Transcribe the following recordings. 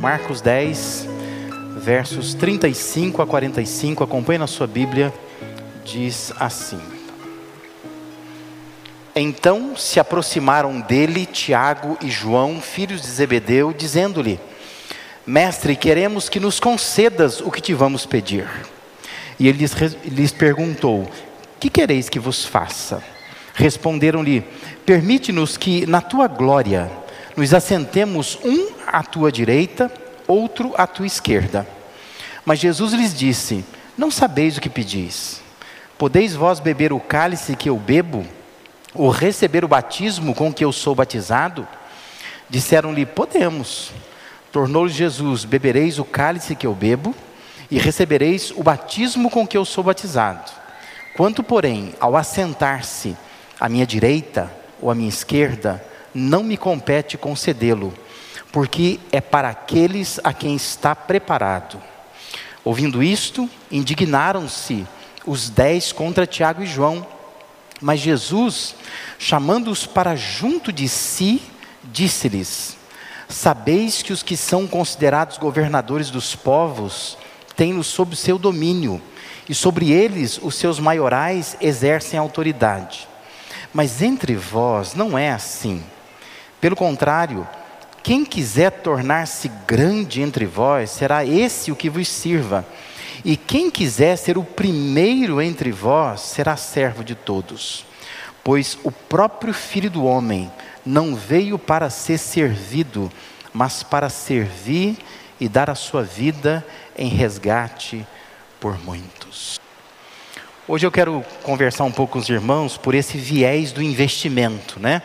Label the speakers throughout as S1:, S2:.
S1: Marcos 10, versos 35 a 45, acompanhe na sua Bíblia, diz assim: Então se aproximaram dele Tiago e João, filhos de Zebedeu, dizendo-lhe: Mestre, queremos que nos concedas o que te vamos pedir. E ele lhes, lhes perguntou: Que quereis que vos faça? Responderam-lhe: Permite-nos que na tua glória nos assentemos um à tua direita, outro à tua esquerda. Mas Jesus lhes disse: Não sabeis o que pedis. Podeis vós beber o cálice que eu bebo, ou receber o batismo com que eu sou batizado? Disseram-lhe: Podemos. Tornou-lhe Jesus: Bebereis o cálice que eu bebo, e recebereis o batismo com que eu sou batizado. Quanto, porém, ao assentar-se à minha direita ou à minha esquerda, não me compete concedê-lo, porque é para aqueles a quem está preparado. Ouvindo isto, indignaram-se os dez contra Tiago e João. Mas Jesus, chamando-os para junto de si, disse-lhes: Sabeis que os que são considerados governadores dos povos têm-nos sob seu domínio, e sobre eles os seus maiorais exercem autoridade. Mas entre vós não é assim. Pelo contrário, quem quiser tornar-se grande entre vós, será esse o que vos sirva. E quem quiser ser o primeiro entre vós, será servo de todos. Pois o próprio Filho do Homem não veio para ser servido, mas para servir e dar a sua vida em resgate por muitos. Hoje eu quero conversar um pouco com os irmãos por esse viés do investimento, né?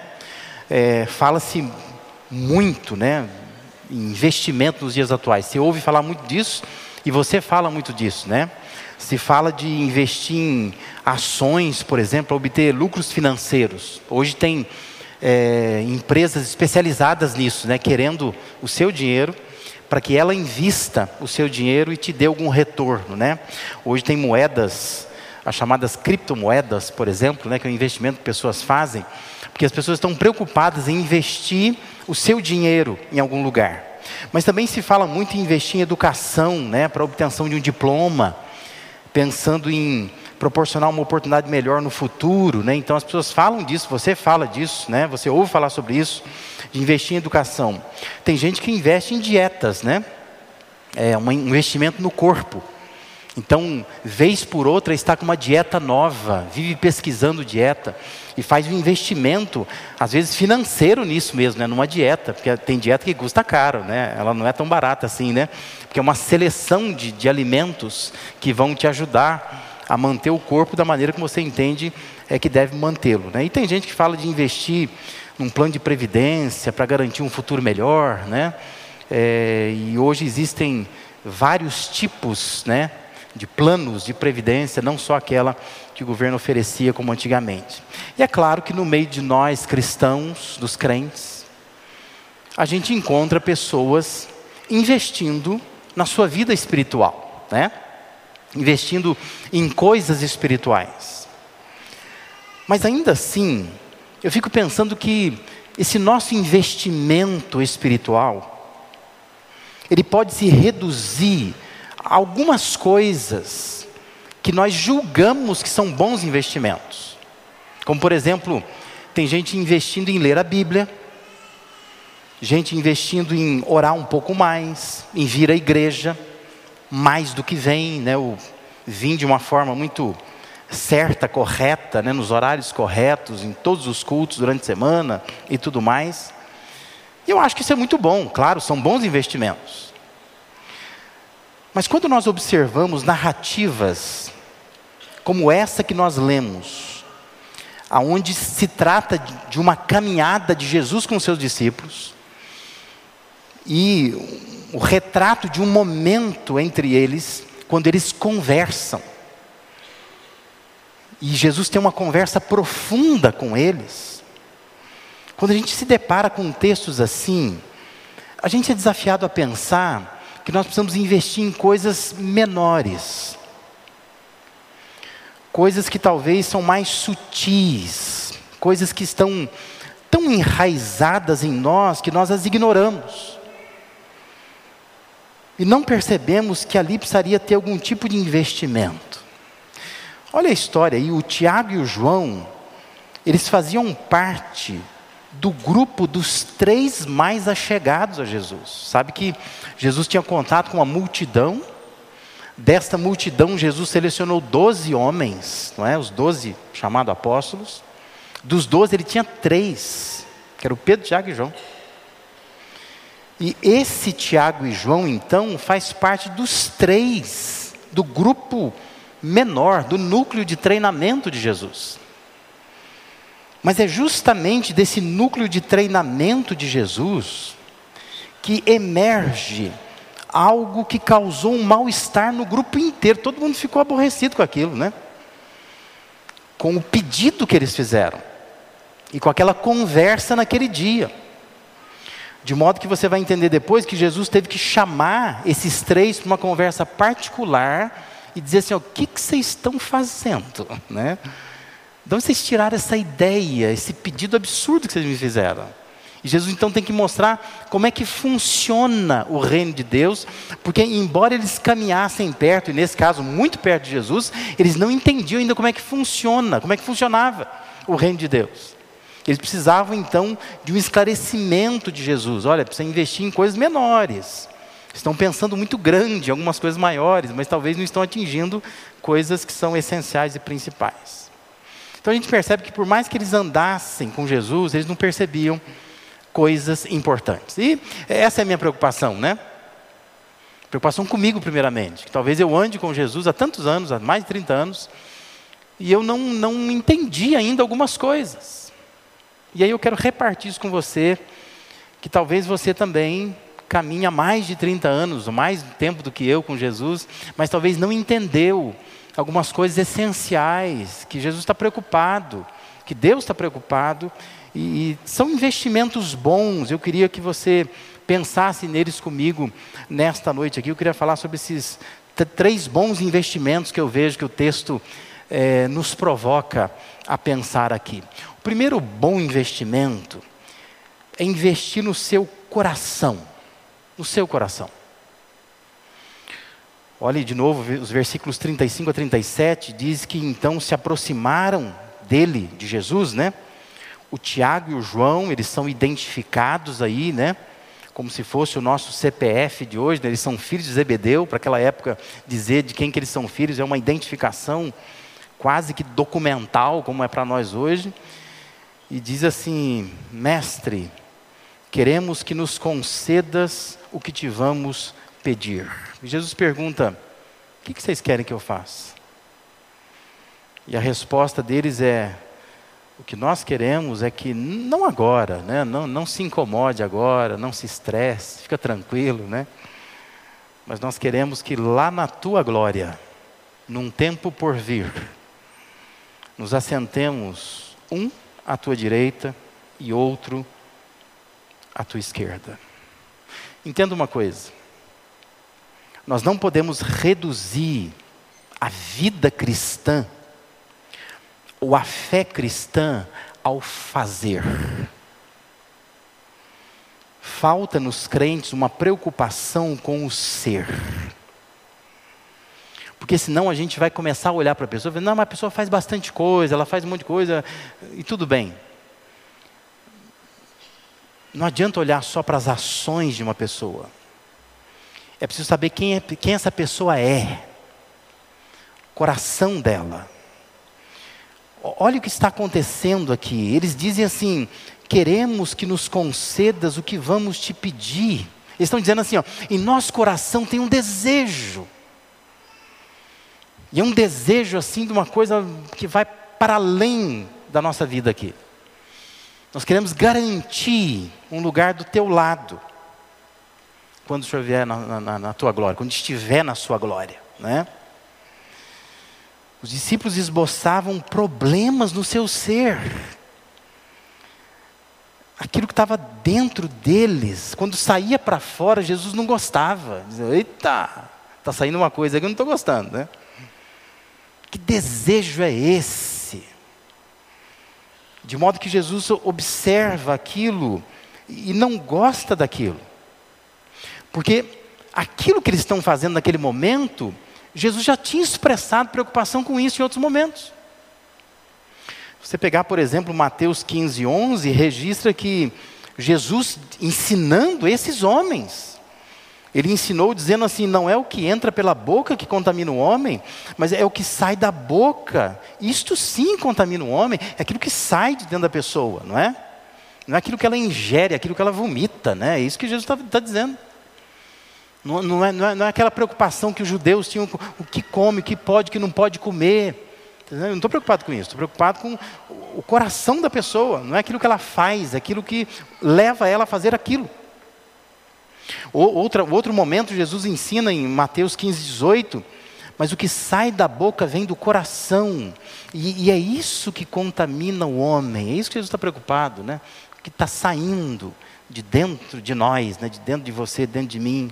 S1: é, fala-se muito, né, investimento nos dias atuais. Você ouve falar muito disso e você fala muito disso, né? Se fala de investir em ações, por exemplo, para obter lucros financeiros. Hoje tem é, empresas especializadas nisso, né, querendo o seu dinheiro para que ela invista o seu dinheiro e te dê algum retorno, né? Hoje tem moedas, as chamadas criptomoedas, por exemplo, né, que é um investimento que pessoas fazem porque as pessoas estão preocupadas em investir o seu dinheiro em algum lugar. Mas também se fala muito em investir em educação, né, para obtenção de um diploma, pensando em proporcionar uma oportunidade melhor no futuro, né? Então as pessoas falam disso, você fala disso, né? Você ouve falar sobre isso, de investir em educação. Tem gente que investe em dietas, né? É um investimento no corpo. Então, vez por outra, está com uma dieta nova, vive pesquisando dieta e faz um investimento, às vezes financeiro nisso mesmo, né? numa dieta, porque tem dieta que custa caro, né? ela não é tão barata assim, né? porque é uma seleção de, de alimentos que vão te ajudar a manter o corpo da maneira que você entende é que deve mantê-lo. Né? E tem gente que fala de investir num plano de previdência para garantir um futuro melhor, né? É, e hoje existem vários tipos, né? De planos de previdência, não só aquela que o governo oferecia como antigamente. E é claro que no meio de nós cristãos, dos crentes, a gente encontra pessoas investindo na sua vida espiritual, né? Investindo em coisas espirituais. Mas ainda assim, eu fico pensando que esse nosso investimento espiritual, ele pode se reduzir algumas coisas que nós julgamos que são bons investimentos. Como, por exemplo, tem gente investindo em ler a Bíblia, gente investindo em orar um pouco mais, em vir à igreja, mais do que vem, né? O, vir de uma forma muito certa, correta, né? nos horários corretos, em todos os cultos durante a semana e tudo mais. E eu acho que isso é muito bom, claro, são bons investimentos. Mas quando nós observamos narrativas como essa que nós lemos, aonde se trata de uma caminhada de Jesus com seus discípulos e o retrato de um momento entre eles quando eles conversam. E Jesus tem uma conversa profunda com eles. Quando a gente se depara com textos assim, a gente é desafiado a pensar que nós precisamos investir em coisas menores, coisas que talvez são mais sutis, coisas que estão tão enraizadas em nós que nós as ignoramos. e não percebemos que ali precisaria ter algum tipo de investimento. Olha a história aí, o Tiago e o João, eles faziam parte do grupo dos três mais achegados a Jesus. Sabe que Jesus tinha contato com uma multidão, desta multidão Jesus selecionou doze homens, não é? Os doze chamados apóstolos. Dos doze ele tinha três, que era o Pedro, Tiago e João. E esse Tiago e João, então, faz parte dos três, do grupo menor, do núcleo de treinamento de Jesus. Mas é justamente desse núcleo de treinamento de Jesus que emerge algo que causou um mal-estar no grupo inteiro. Todo mundo ficou aborrecido com aquilo, né? Com o pedido que eles fizeram e com aquela conversa naquele dia. De modo que você vai entender depois que Jesus teve que chamar esses três para uma conversa particular e dizer assim: o que, que vocês estão fazendo? Né? Onde vocês tiraram essa ideia, esse pedido absurdo que vocês me fizeram? E Jesus então tem que mostrar como é que funciona o reino de Deus, porque embora eles caminhassem perto, e nesse caso muito perto de Jesus, eles não entendiam ainda como é que funciona, como é que funcionava o reino de Deus. Eles precisavam então de um esclarecimento de Jesus. Olha, precisa investir em coisas menores. Estão pensando muito grande, algumas coisas maiores, mas talvez não estão atingindo coisas que são essenciais e principais. Então a gente percebe que por mais que eles andassem com Jesus, eles não percebiam coisas importantes. E essa é a minha preocupação, né? Preocupação comigo, primeiramente. Talvez eu ande com Jesus há tantos anos, há mais de 30 anos, e eu não, não entendi ainda algumas coisas. E aí eu quero repartir isso com você, que talvez você também caminha mais de 30 anos, mais tempo do que eu com Jesus, mas talvez não entendeu algumas coisas essenciais, que Jesus está preocupado, que Deus está preocupado, e, e são investimentos bons. Eu queria que você pensasse neles comigo nesta noite aqui. Eu queria falar sobre esses três bons investimentos que eu vejo que o texto é, nos provoca a pensar aqui primeiro bom investimento é investir no seu coração. No seu coração. Olhe de novo os versículos 35 a 37, diz que então se aproximaram dele, de Jesus, né? O Tiago e o João, eles são identificados aí, né? Como se fosse o nosso CPF de hoje, né? eles são filhos de Zebedeu, para aquela época dizer de quem que eles são filhos é uma identificação quase que documental, como é para nós hoje e diz assim: Mestre, queremos que nos concedas o que te vamos pedir. Jesus pergunta: O que vocês querem que eu faça? E a resposta deles é: O que nós queremos é que não agora, né? não, não se incomode agora, não se estresse, fica tranquilo, né? Mas nós queremos que lá na tua glória, num tempo por vir, nos assentemos um à tua direita e outro à tua esquerda. Entenda uma coisa: nós não podemos reduzir a vida cristã ou a fé cristã ao fazer. Falta nos crentes uma preocupação com o ser. Porque senão a gente vai começar a olhar para a pessoa e não, mas a pessoa faz bastante coisa, ela faz um monte de coisa, e tudo bem. Não adianta olhar só para as ações de uma pessoa. É preciso saber quem, é, quem essa pessoa é. O coração dela. Olha o que está acontecendo aqui. Eles dizem assim: queremos que nos concedas o que vamos te pedir. Eles estão dizendo assim: ó, em nosso coração tem um desejo. E é um desejo assim de uma coisa que vai para além da nossa vida aqui. Nós queremos garantir um lugar do teu lado quando o Senhor vier na, na, na tua glória, quando estiver na sua glória, né? Os discípulos esboçavam problemas no seu ser. Aquilo que estava dentro deles, quando saía para fora, Jesus não gostava. Dizia, eita, está saindo uma coisa que eu não estou gostando, né? Que desejo é esse? De modo que Jesus observa aquilo e não gosta daquilo. Porque aquilo que eles estão fazendo naquele momento, Jesus já tinha expressado preocupação com isso em outros momentos. Você pegar, por exemplo, Mateus 15, 11, registra que Jesus ensinando esses homens, ele ensinou dizendo assim: não é o que entra pela boca que contamina o homem, mas é o que sai da boca. Isto sim contamina o homem, é aquilo que sai de dentro da pessoa, não é? Não é aquilo que ela ingere, é aquilo que ela vomita, né? É isso que Jesus está tá dizendo. Não, não, é, não, é, não, é, aquela preocupação que os judeus tinham com o que come, o que pode, o que não pode comer. Eu não estou preocupado com isso, estou preocupado com o coração da pessoa, não é aquilo que ela faz, é aquilo que leva ela a fazer aquilo. Outra, outro momento, Jesus ensina em Mateus 15, 18, mas o que sai da boca vem do coração, e, e é isso que contamina o homem, é isso que Jesus está preocupado, né? O que está saindo de dentro de nós, né? de dentro de você, dentro de mim.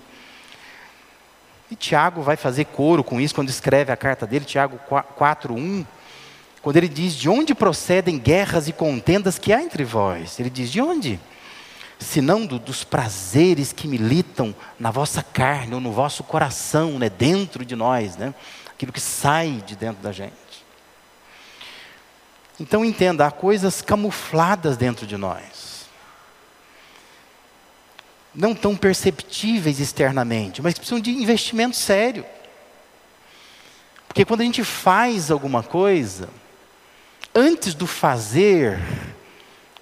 S1: E Tiago vai fazer coro com isso quando escreve a carta dele, Tiago 4:1, quando ele diz: "De onde procedem guerras e contendas que há entre vós?" Ele diz: "De onde? Senão do, dos prazeres que militam na vossa carne ou no vosso coração, né, dentro de nós, né? Aquilo que sai de dentro da gente. Então entenda, há coisas camufladas dentro de nós não tão perceptíveis externamente, mas que precisam de investimento sério. Porque quando a gente faz alguma coisa, antes do fazer,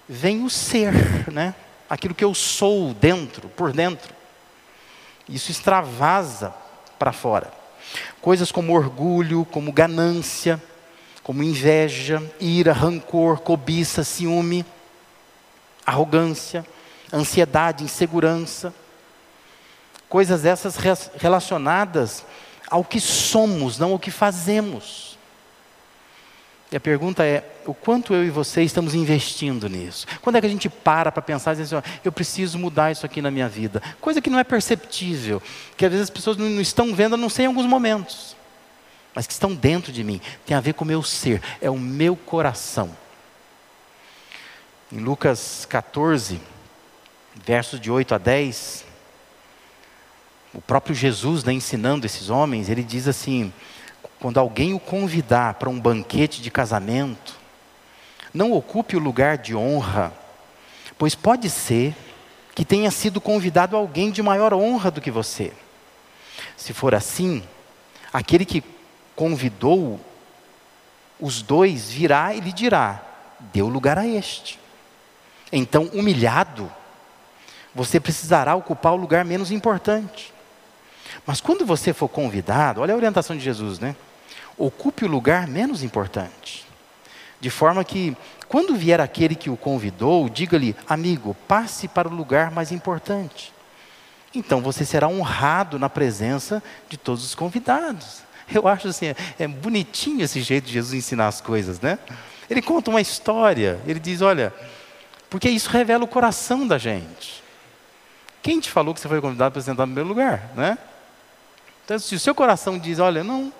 S1: vem o ser, né? Aquilo que eu sou dentro, por dentro. Isso extravasa para fora. Coisas como orgulho, como ganância, como inveja, ira, rancor, cobiça, ciúme, arrogância, ansiedade, insegurança, coisas essas relacionadas ao que somos, não ao que fazemos. E a pergunta é: o quanto eu e você estamos investindo nisso? Quando é que a gente para para pensar assim, eu preciso mudar isso aqui na minha vida? Coisa que não é perceptível, que às vezes as pessoas não estão vendo, não sei em alguns momentos, mas que estão dentro de mim, tem a ver com o meu ser, é o meu coração. Em Lucas 14, versos de 8 a 10, o próprio Jesus, né, ensinando esses homens, ele diz assim: quando alguém o convidar para um banquete de casamento, não ocupe o lugar de honra, pois pode ser que tenha sido convidado alguém de maior honra do que você. Se for assim, aquele que convidou os dois virá e lhe dirá: deu lugar a este. Então, humilhado, você precisará ocupar o lugar menos importante. Mas quando você for convidado, olha a orientação de Jesus, né? Ocupe o lugar menos importante. De forma que, quando vier aquele que o convidou, diga-lhe, amigo, passe para o lugar mais importante. Então você será honrado na presença de todos os convidados. Eu acho assim, é, é bonitinho esse jeito de Jesus ensinar as coisas, né? Ele conta uma história, ele diz: olha, porque isso revela o coração da gente. Quem te falou que você foi convidado para sentar no meu lugar, né? Então, se o seu coração diz, olha, não,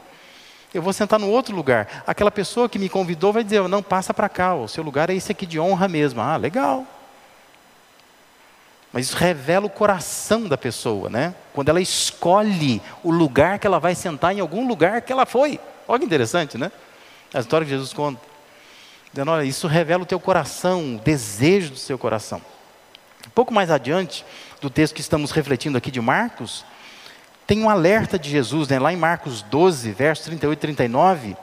S1: eu vou sentar no outro lugar, aquela pessoa que me convidou vai dizer, não, passa para cá, o seu lugar é esse aqui de honra mesmo. Ah, legal. Mas isso revela o coração da pessoa, né? Quando ela escolhe o lugar que ela vai sentar em algum lugar que ela foi. Olha que interessante, né? A história que Jesus conta. Dizendo, olha, isso revela o teu coração, o desejo do seu coração. Pouco mais adiante, do texto que estamos refletindo aqui de Marcos, tem um alerta de Jesus, né? lá em Marcos 12, versos 38 e 39.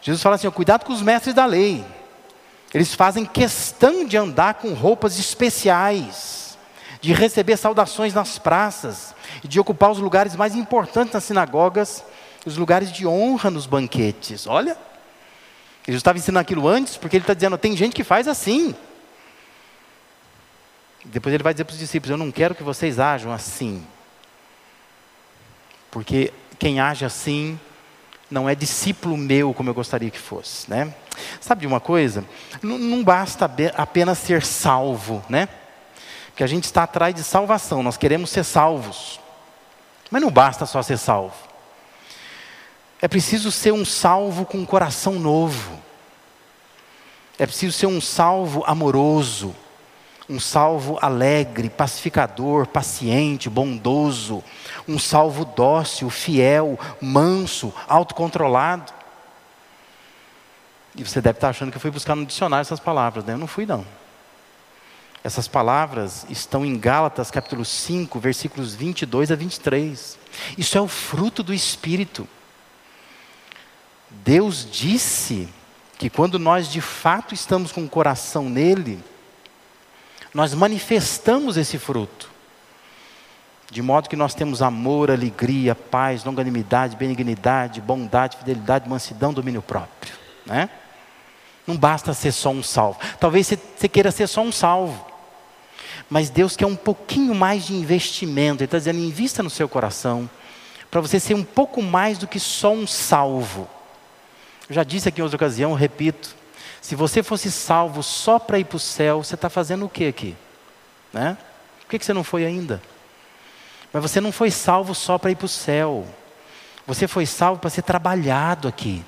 S1: Jesus fala assim: cuidado com os mestres da lei. Eles fazem questão de andar com roupas especiais, de receber saudações nas praças, e de ocupar os lugares mais importantes nas sinagogas, os lugares de honra nos banquetes. Olha, ele estava ensinando aquilo antes, porque ele está dizendo: tem gente que faz assim. Depois ele vai dizer para os discípulos: Eu não quero que vocês ajam assim. Porque quem age assim não é discípulo meu como eu gostaria que fosse, né? Sabe de uma coisa? Não, não basta apenas ser salvo, né? Porque a gente está atrás de salvação, nós queremos ser salvos. Mas não basta só ser salvo. É preciso ser um salvo com um coração novo. É preciso ser um salvo amoroso um salvo alegre, pacificador, paciente, bondoso, um salvo dócil, fiel, manso, autocontrolado. E você deve estar achando que eu fui buscar no dicionário essas palavras, né? Eu não fui, não. Essas palavras estão em Gálatas capítulo 5, versículos 22 a 23. Isso é o fruto do Espírito. Deus disse que quando nós de fato estamos com o coração nele, nós manifestamos esse fruto. De modo que nós temos amor, alegria, paz, longanimidade, benignidade, bondade, fidelidade, mansidão, domínio próprio. Né? Não basta ser só um salvo. Talvez você queira ser só um salvo. Mas Deus quer um pouquinho mais de investimento. Ele está dizendo: invista no seu coração. Para você ser um pouco mais do que só um salvo. Eu já disse aqui em outra ocasião, repito. Se você fosse salvo só para ir para o céu, você está fazendo o que aqui? Né? Por que, que você não foi ainda? Mas você não foi salvo só para ir para o céu. Você foi salvo para ser trabalhado aqui.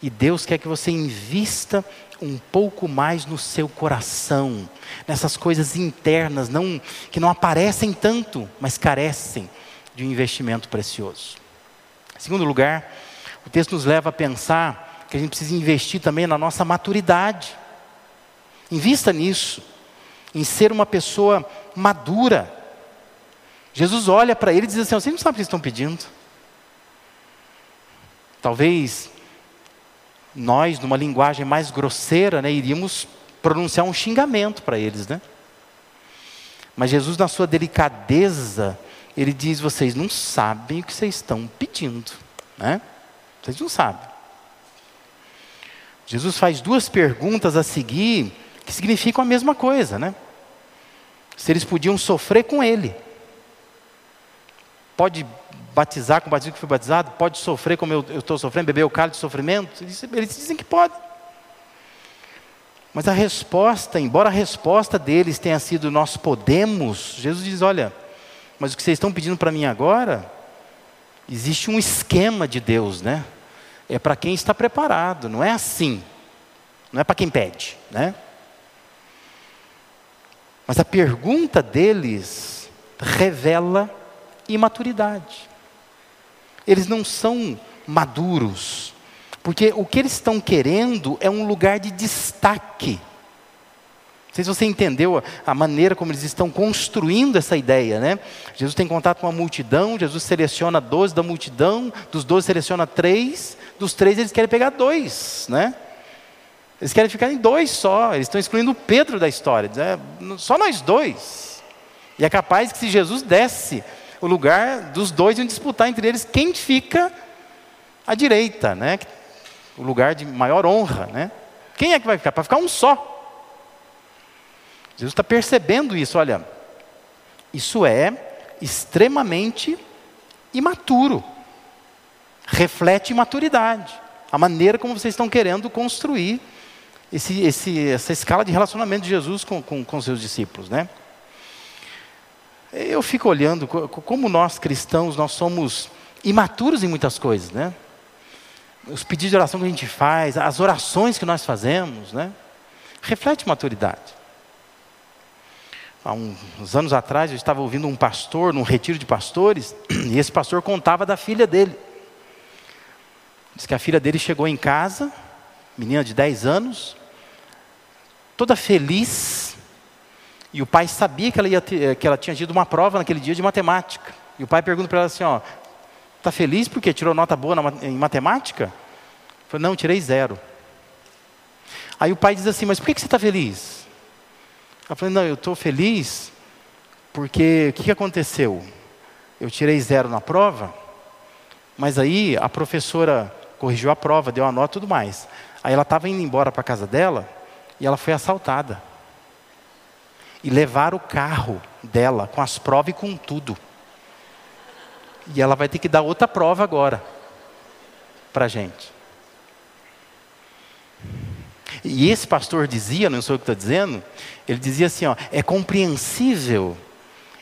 S1: E Deus quer que você invista um pouco mais no seu coração, nessas coisas internas, não, que não aparecem tanto, mas carecem de um investimento precioso. Em segundo lugar, o texto nos leva a pensar que a gente precisa investir também na nossa maturidade. Invista nisso, em ser uma pessoa madura. Jesus olha para ele e diz assim: Vocês não sabem o que estão pedindo. Talvez nós, numa linguagem mais grosseira, né, iríamos pronunciar um xingamento para eles, né? Mas Jesus, na sua delicadeza, ele diz: vocês não sabem o que vocês estão pedindo, né? Vocês não sabem. Jesus faz duas perguntas a seguir que significam a mesma coisa, né? Se eles podiam sofrer com ele. Pode batizar com o batismo que foi batizado? Pode sofrer como eu estou sofrendo, beber o cálice de sofrimento? Eles, eles dizem que pode. Mas a resposta, embora a resposta deles tenha sido nós podemos, Jesus diz: olha, mas o que vocês estão pedindo para mim agora, existe um esquema de Deus, né? É para quem está preparado, não é assim. Não é para quem pede, né? Mas a pergunta deles revela imaturidade eles não são maduros. Porque o que eles estão querendo é um lugar de destaque. Sei se você entendeu a, maneira como eles estão construindo essa ideia, né? Jesus tem contato com uma multidão, Jesus seleciona 12 da multidão, dos 12 seleciona três, dos três eles querem pegar dois, né? Eles querem ficar em dois só, eles estão excluindo o Pedro da história, é, só nós dois. E é capaz que se Jesus desse o lugar dos dois iam disputar entre eles quem fica à direita, né? O lugar de maior honra, né? Quem é que vai ficar? Para ficar um só. Jesus está percebendo isso, olha, isso é extremamente imaturo. Reflete imaturidade. A maneira como vocês estão querendo construir esse, esse, essa escala de relacionamento de Jesus com, com, com seus discípulos, né? Eu fico olhando como nós cristãos, nós somos imaturos em muitas coisas, né? Os pedidos de oração que a gente faz, as orações que nós fazemos, né? Reflete maturidade. Há uns anos atrás eu estava ouvindo um pastor num retiro de pastores e esse pastor contava da filha dele. Diz que a filha dele chegou em casa, menina de 10 anos, toda feliz, e o pai sabia que ela, ia ter, que ela tinha tido uma prova naquele dia de matemática. E o pai pergunta para ela assim: ó, está feliz porque tirou nota boa na, em matemática? Falei, não, tirei zero. Aí o pai diz assim: mas por que, que você está feliz? Ela falou: não, eu estou feliz porque o que, aconteceu? Eu tirei zero na prova, mas aí a professora corrigiu a prova, deu a nota e tudo mais. Aí ela estava indo embora para a casa dela e ela foi assaltada e levar o carro dela com as provas e com tudo. E ela vai ter que dar outra prova agora para a gente. E esse pastor dizia, não sou eu que estou dizendo, ele dizia assim: ó, é compreensível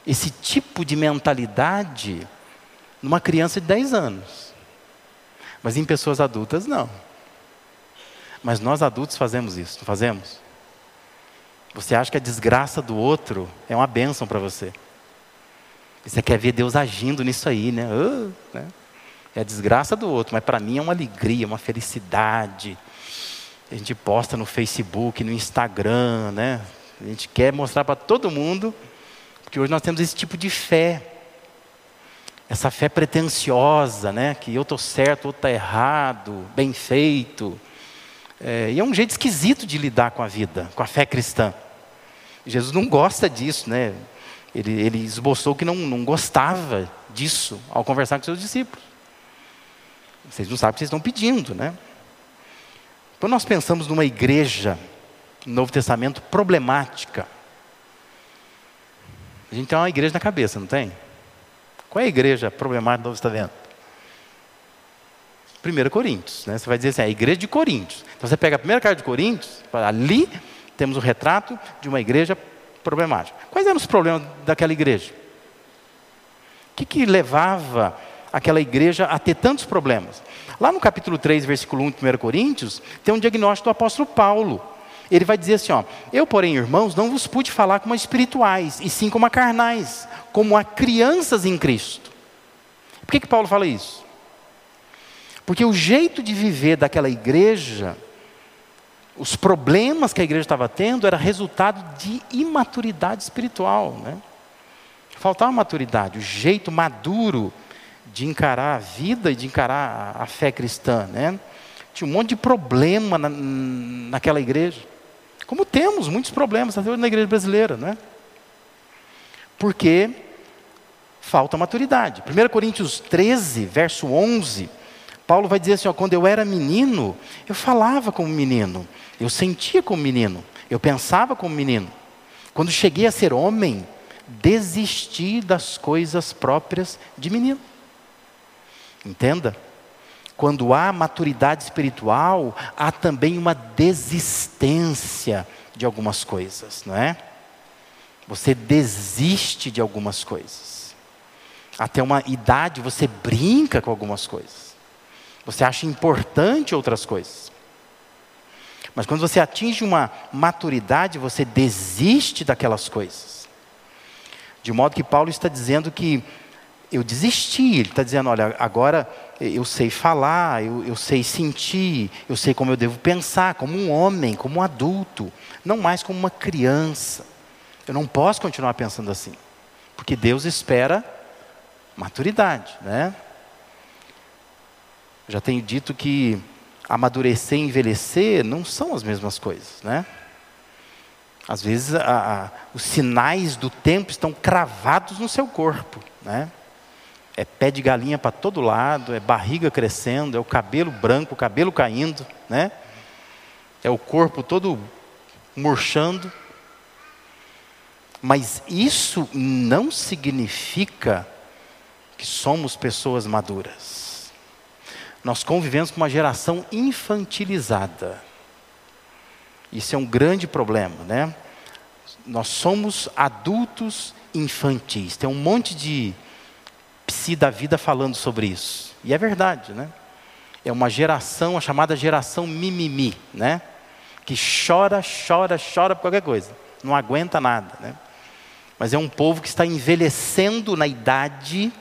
S1: esse tipo de mentalidade numa criança de 10 anos, mas em pessoas adultas não. Mas nós adultos fazemos isso, não fazemos? Você acha que a desgraça do outro é uma bênção para você. Você quer ver Deus agindo nisso aí, né? Uh, né? É a desgraça do outro, mas para mim é uma alegria, uma felicidade. A gente posta no Facebook, no Instagram, né? A gente quer mostrar para todo mundo, porque hoje nós temos esse tipo de fé. Essa fé pretensiosa, né? Que eu estou certo, outro está errado, bem feito. É, e é um jeito esquisito de lidar com a vida, com a fé cristã. Jesus não gosta disso, né? Ele, ele esboçou que não, não gostava disso ao conversar com seus discípulos. Vocês não sabem o que vocês estão pedindo, né? Quando nós pensamos numa igreja no Novo Testamento problemática, a gente tem uma igreja na cabeça, não tem? Qual é a igreja problemática do Novo Testamento? 1 Coríntios, né? Você vai dizer assim, é a igreja de Coríntios. Então você pega a primeira carta de Coríntios, ali temos o retrato de uma igreja problemática. Quais eram os problemas daquela igreja? O que, que levava aquela igreja a ter tantos problemas? Lá no capítulo 3, versículo 1 de 1 Coríntios, tem um diagnóstico do apóstolo Paulo. Ele vai dizer assim: ó, Eu, porém, irmãos, não vos pude falar como espirituais, e sim como a carnais, como a crianças em Cristo. Por que, que Paulo fala isso? Porque o jeito de viver daquela igreja os problemas que a igreja estava tendo era resultado de imaturidade espiritual. Né? Faltava maturidade, o jeito maduro de encarar a vida e de encarar a, fé cristã. Né? Tinha um monte de problema na, naquela igreja. Como temos muitos problemas até hoje na igreja brasileira. Né? Porque falta maturidade. 1 Coríntios 13, verso 11, Paulo vai dizer assim: ó, quando eu era menino, eu falava como menino eu sentia como menino, eu pensava como menino. Quando cheguei a ser homem, desisti das coisas próprias de menino. Entenda? Quando há maturidade espiritual, há também uma desistência de algumas coisas, não é? Você desiste de algumas coisas. Até uma idade você brinca com algumas coisas. Você acha importante outras coisas. Mas quando você atinge uma maturidade, você desiste daquelas coisas. De modo que Paulo está dizendo que eu desisti. Ele está dizendo: olha, agora eu sei falar, eu, eu, sei sentir, eu sei como eu devo pensar, como um homem, como um adulto, não mais como uma criança. Eu não posso continuar pensando assim, porque Deus espera maturidade, né? Já tenho dito que amadurecer e envelhecer não são as mesmas coisas, né? Às vezes a, a, os sinais do tempo estão cravados no seu corpo, né? É pé de galinha para todo lado, é barriga crescendo, é o cabelo branco, o cabelo caindo, né? É o corpo todo murchando. Mas isso não significa que somos pessoas maduras nós convivemos com uma geração infantilizada. Isso é um grande problema, né? Nós somos adultos infantis. Tem um monte de psi da vida falando sobre isso. E é verdade, né? É uma geração, a chamada geração mimimi, né? Que chora, chora, chora por qualquer coisa. Não aguenta nada, né? Mas é um povo que está envelhecendo na idade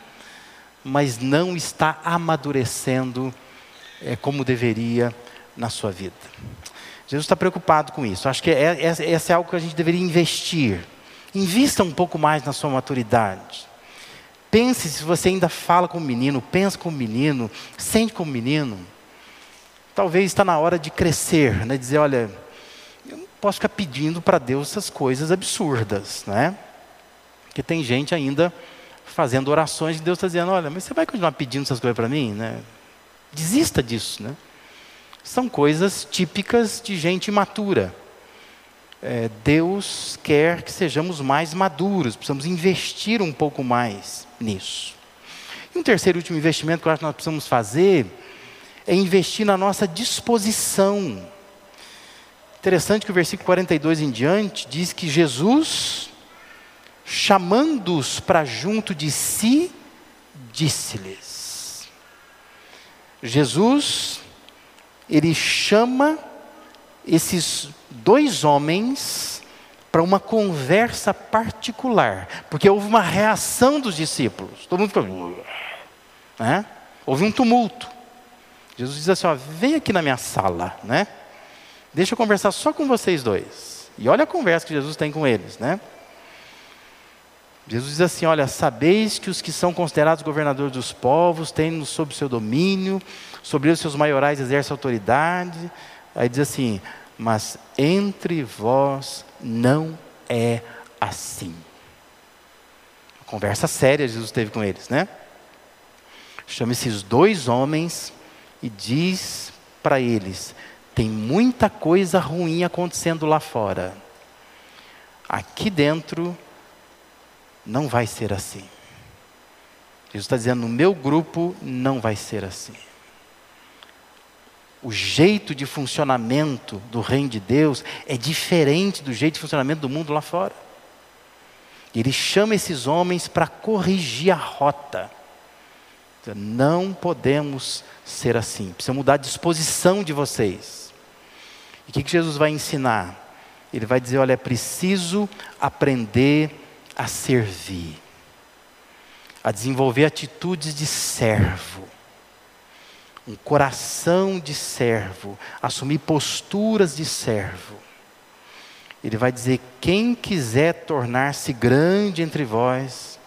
S1: mas não está amadurecendo é, como deveria na sua vida. Jesus está preocupado com isso. Acho que é, é, é algo que a gente deveria investir. Invista um pouco mais na sua maturidade. Pense se você ainda fala como menino, pensa como menino, sente como menino. Talvez está na hora de crescer, né? dizer, olha, eu não posso ficar pedindo para Deus essas coisas absurdas, né? Porque tem gente ainda fazendo orações e Deus está dizendo: olha, mas você vai continuar pedindo essas coisas para mim? Né? Desista disso. Né? São coisas típicas de gente imatura. É, Deus quer que sejamos mais maduros, precisamos investir um pouco mais nisso. E um terceiro e último investimento que eu acho que nós precisamos fazer é investir na nossa disposição. Interessante que o versículo 42 em diante diz que Jesus chamando-os para junto de si, disse-lhes. Jesus, ele chama esses dois homens para uma conversa particular, porque houve uma reação dos discípulos. Todo mundo ficou. Né? Houve um tumulto. Jesus diz assim: ó, vem aqui na minha sala, né? Deixa eu conversar só com vocês dois. E olha a conversa que Jesus tem com eles, né? Jesus diz assim: Olha, sabeis que os que são considerados governadores dos povos têm sob seu domínio, sobre os seus maiorais exercem autoridade. Aí diz assim: Mas entre vós não é assim. conversa séria Jesus teve com eles, né? Chama esses dois homens e diz para eles: tem muita coisa ruim acontecendo lá fora. Aqui dentro não vai ser assim. Jesus está dizendo: no meu grupo não vai ser assim. O jeito de funcionamento do reino de Deus é diferente do jeito de funcionamento do mundo lá fora. Ele chama esses homens para corrigir a rota. Não podemos ser assim. Precisa mudar a disposição de vocês. E o que, Jesus vai ensinar? Ele vai dizer: olha, é preciso aprender a servir, a desenvolver atitudes de servo, um coração de servo, assumir posturas de servo. Ele vai dizer: quem quiser tornar-se grande entre vós,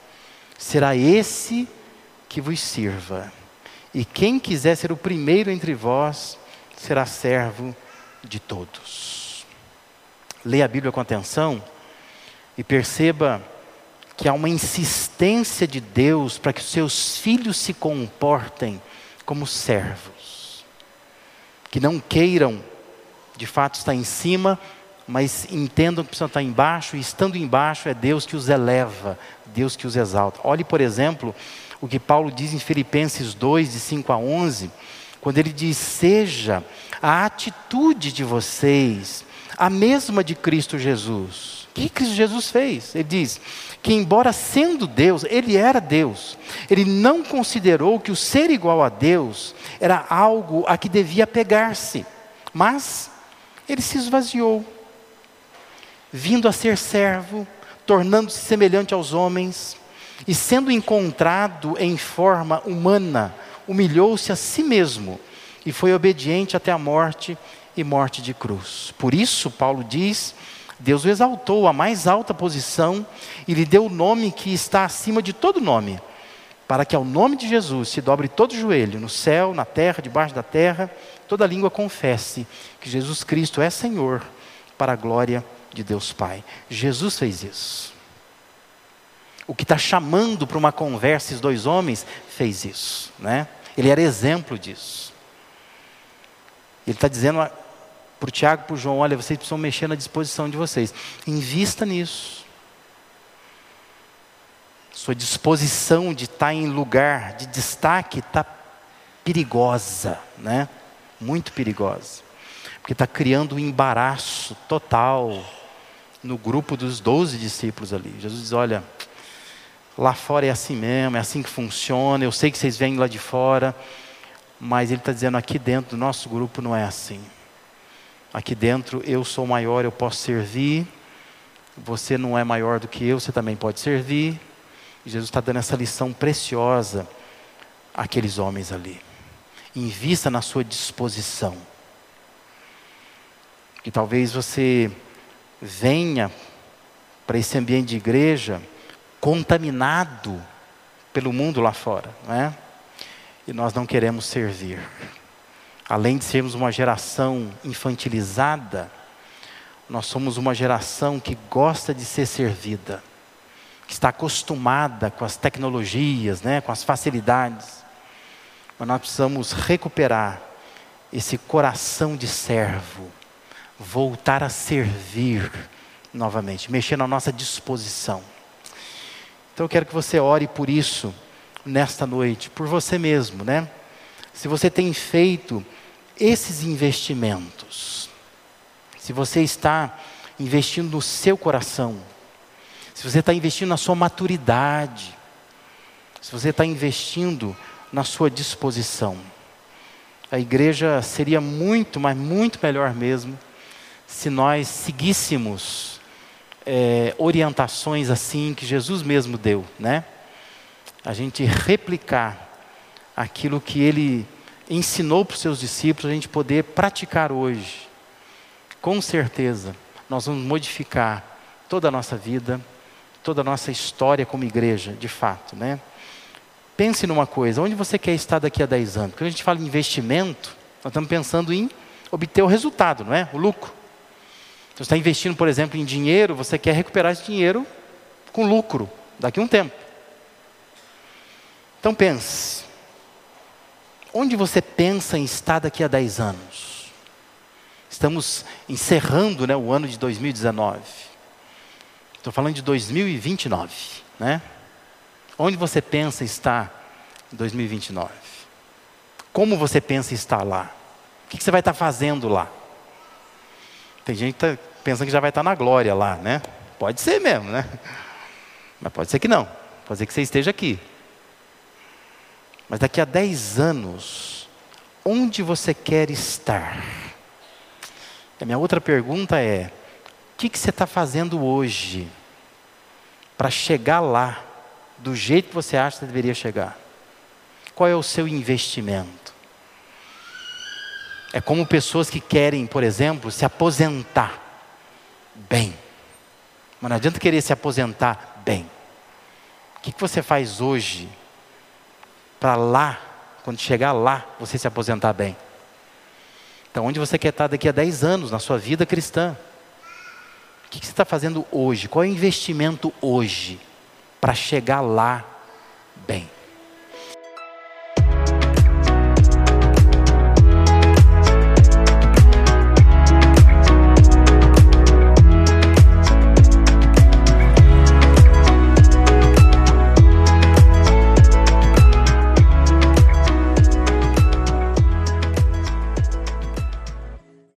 S1: será esse que vos sirva. E quem quiser ser o primeiro entre vós, será servo de todos. Leia a Bíblia com atenção e perceba que há uma insistência de Deus para que os seus filhos se comportem como servos, que não queiram de fato estar em cima, mas entendam que precisam estar embaixo, e estando embaixo é Deus que os eleva, Deus que os exalta. Olhe, por exemplo, o que Paulo diz em Filipenses 2, de 5 a 11, quando ele diz: Seja a atitude de vocês a mesma de Cristo Jesus que Cristo Jesus fez? Ele diz que, embora sendo Deus, ele era Deus. Ele não considerou que o ser igual a Deus era algo a que devia pegar-se, mas ele se esvaziou, vindo a ser servo, tornando-se semelhante aos homens, e sendo encontrado em forma humana, humilhou-se a si mesmo e foi obediente até a morte e morte de cruz. Por isso, Paulo diz Deus o exaltou à mais alta posição e lhe deu o nome que está acima de todo nome, para que ao nome de Jesus se dobre todo joelho, no céu, na terra, debaixo da terra, toda língua confesse que Jesus Cristo é Senhor, para a glória de Deus Pai. Jesus fez isso. O que está chamando para uma conversa esses dois homens fez isso, né? Ele era exemplo disso. Ele está dizendo para o Tiago e para o João: olha, vocês precisam mexer na disposição de vocês. Invista nisso. Sua disposição de estar em lugar de destaque está perigosa, né? Muito perigosa. Porque está criando um embaraço total no grupo dos doze discípulos ali. Jesus diz: olha, lá fora é assim mesmo, é assim que funciona. Eu sei que vocês vêm lá de fora, mas ele está dizendo aqui dentro do nosso grupo não é assim. Aqui dentro eu sou maior, eu posso servir. Você não é maior do que eu, você também pode servir. E Jesus está dando essa lição preciosa àqueles homens ali. Invista na sua disposição. Que talvez você venha para esse ambiente de igreja contaminado pelo mundo lá fora, não é? E nós não queremos servir além de sermos uma geração infantilizada, nós somos uma geração que gosta de ser servida, que está acostumada com as tecnologias, né, com as facilidades. Mas nós precisamos recuperar esse coração de servo, voltar a servir novamente, mexer na nossa disposição. Então eu quero que você ore por isso nesta noite, por você mesmo, né? Se você tem feito esses investimentos, se você está investindo no seu coração, se você está investindo na sua maturidade, se você está investindo na sua disposição, a igreja seria muito, mas muito melhor mesmo, se nós seguíssemos é, orientações assim que Jesus mesmo deu, né? A gente replicar aquilo que ele ensinou para os seus discípulos, a gente poder praticar hoje. Com certeza, nós vamos modificar toda a nossa vida, toda a nossa história como igreja, de fato, né? Pense numa coisa, onde você quer estar daqui a 10 anos? Quando a gente fala em investimento, nós estamos pensando em obter o resultado, não é? O lucro. Você está investindo, por exemplo, em dinheiro, você quer recuperar esse dinheiro com lucro daqui a um tempo. Então pense, onde você pensa em estar daqui a 10 anos? Estamos encerrando né, o ano de 2019. Estou falando de 2029, né? Onde você pensa estar em 2029? Como você pensa estar lá? O que você vai estar fazendo lá? Tem gente que está pensando que já vai estar na glória lá, né? Pode ser mesmo, né? Mas pode ser que não. Pode ser que você esteja aqui. Mas daqui a 10 anos, onde você quer estar? A minha outra pergunta é: o que, que você está fazendo hoje para chegar lá do jeito que você acha que deveria chegar? Qual é o seu investimento? É como pessoas que querem, por exemplo, se aposentar bem. Mas não adianta querer se aposentar bem. O que, que você faz hoje para lá, quando chegar lá, você se aposentar bem? Então, onde você quer estar daqui a 10 anos na sua vida cristã? O que, você está fazendo hoje? Qual é o investimento hoje para chegar lá bem?